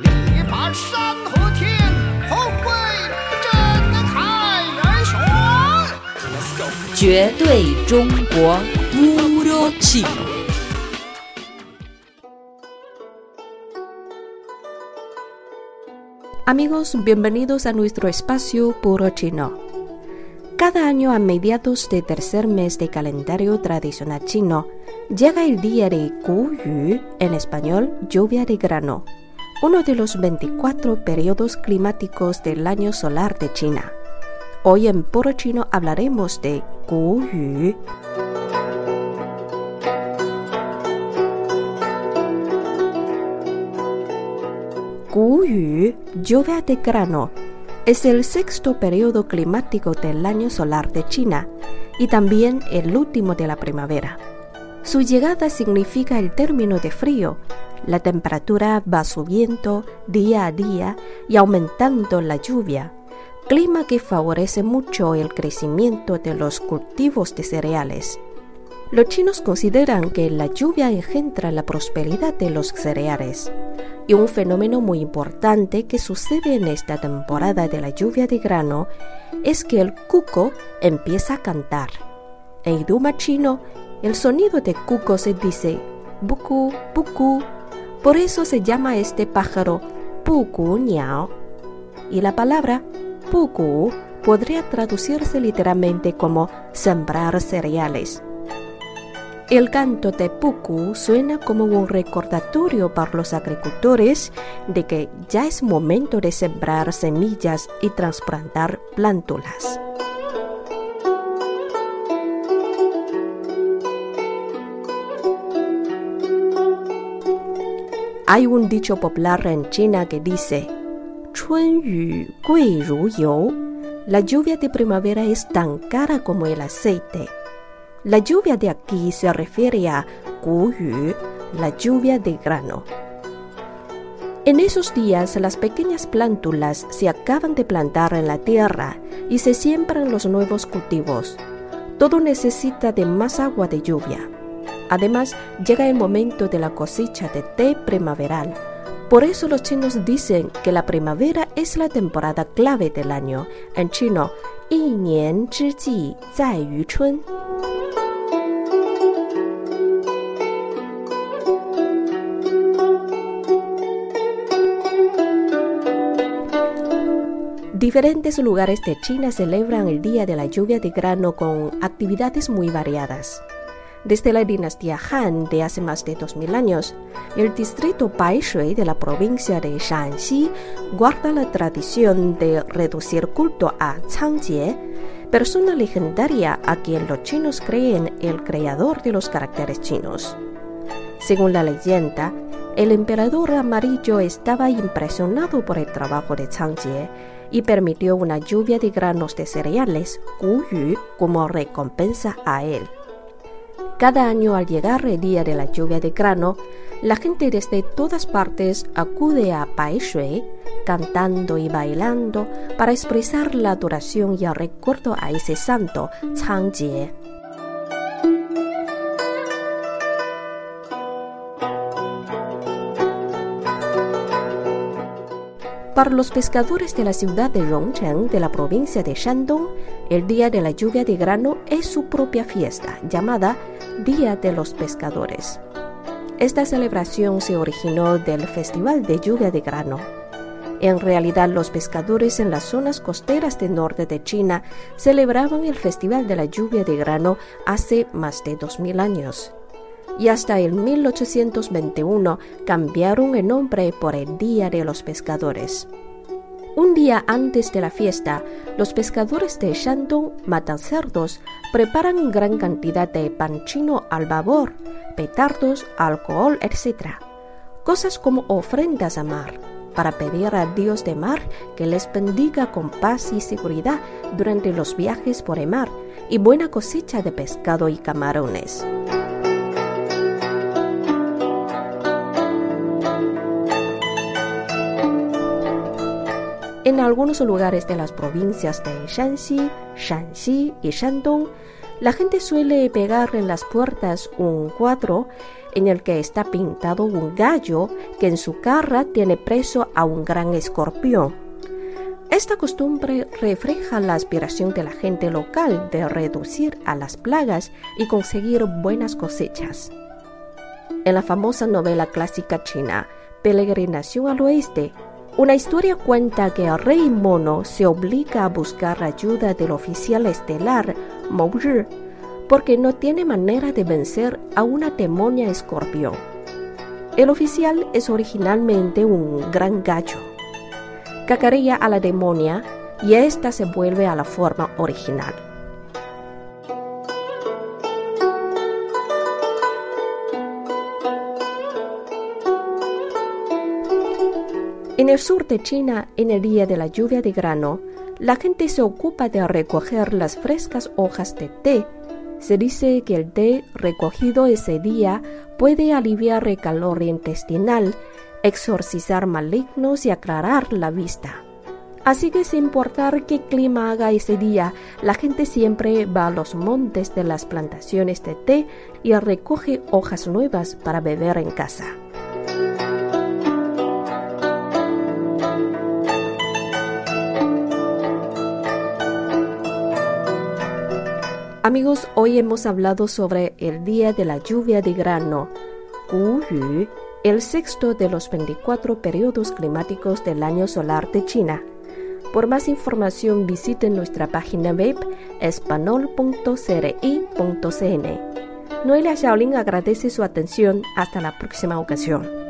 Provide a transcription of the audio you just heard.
力拔山河天，宏伟震撼人群。绝对中国 Puro Chino. Amigos, bienvenidos a nuestro espacio Puro Chino. Cada año a mediados de tercer mes de calendario tradicional chino, llega el día de Gu Yu, en español lluvia de grano, uno de los 24 periodos climáticos del año solar de China. Hoy en Puro Chino hablaremos de Yu. Yu, lluvia de grano, es el sexto periodo climático del año solar de China y también el último de la primavera. Su llegada significa el término de frío. La temperatura va subiendo día a día y aumentando la lluvia, clima que favorece mucho el crecimiento de los cultivos de cereales. Los chinos consideran que la lluvia engendra la prosperidad de los cereales. Y un fenómeno muy importante que sucede en esta temporada de la lluvia de grano es que el cuco empieza a cantar. En idioma chino, el sonido de cuco se dice buku, buku. Por eso se llama este pájaro puku niao. Y la palabra puku podría traducirse literalmente como sembrar cereales. El canto de Puku suena como un recordatorio para los agricultores de que ya es momento de sembrar semillas y trasplantar plántulas. Hay un dicho popular en China que dice: Chun yu gui ru you. La lluvia de primavera es tan cara como el aceite. La lluvia de aquí se refiere a Gu Yu, la lluvia de grano. En esos días las pequeñas plántulas se acaban de plantar en la tierra y se siembran los nuevos cultivos. Todo necesita de más agua de lluvia. Además, llega el momento de la cosecha de té primaveral. Por eso los chinos dicen que la primavera es la temporada clave del año. En chino, 一年之计在于春。 Diferentes lugares de China celebran el Día de la Lluvia de Grano con actividades muy variadas. Desde la dinastía Han de hace más de 2000 años, el distrito Baishui de la provincia de Shanxi guarda la tradición de reducir culto a Changjie, persona legendaria a quien los chinos creen el creador de los caracteres chinos. Según la leyenda, el emperador amarillo estaba impresionado por el trabajo de Changjie y permitió una lluvia de granos de cereales, Yu, como recompensa a él. Cada año al llegar el día de la lluvia de grano, la gente desde todas partes acude a Baishui cantando y bailando para expresar la adoración y el recuerdo a ese santo, Changjie. Para los pescadores de la ciudad de Rongcheng, de la provincia de Shandong, el día de la lluvia de grano es su propia fiesta, llamada Día de los Pescadores. Esta celebración se originó del Festival de Lluvia de Grano. En realidad, los pescadores en las zonas costeras del norte de China celebraban el Festival de la Lluvia de Grano hace más de 2000 años y hasta el 1821 cambiaron el nombre por el Día de los Pescadores. Un día antes de la fiesta, los pescadores de Shandong matan cerdos, preparan gran cantidad de pan chino al vapor, petardos, alcohol, etc. Cosas como ofrendas a mar, para pedir a Dios de mar que les bendiga con paz y seguridad durante los viajes por el mar y buena cosecha de pescado y camarones. Algunos lugares de las provincias de Shanxi, Shanxi y Shandong, la gente suele pegar en las puertas un cuadro en el que está pintado un gallo que en su cara tiene preso a un gran escorpión. Esta costumbre refleja la aspiración de la gente local de reducir a las plagas y conseguir buenas cosechas. En la famosa novela clásica china, Peregrinación al Oeste, una historia cuenta que el rey mono se obliga a buscar ayuda del oficial estelar Mou porque no tiene manera de vencer a una demonia escorpión. El oficial es originalmente un gran gallo. Cacaría a la demonia y ésta se vuelve a la forma original. En el sur de China, en el día de la lluvia de grano, la gente se ocupa de recoger las frescas hojas de té. Se dice que el té recogido ese día puede aliviar el calor intestinal, exorcizar malignos y aclarar la vista. Así que sin importar qué clima haga ese día, la gente siempre va a los montes de las plantaciones de té y recoge hojas nuevas para beber en casa. Amigos, hoy hemos hablado sobre el día de la lluvia de grano, el sexto de los 24 periodos climáticos del año solar de China. Por más información visiten nuestra página web espanol.cri.cn. Noelia Shaolin agradece su atención. Hasta la próxima ocasión.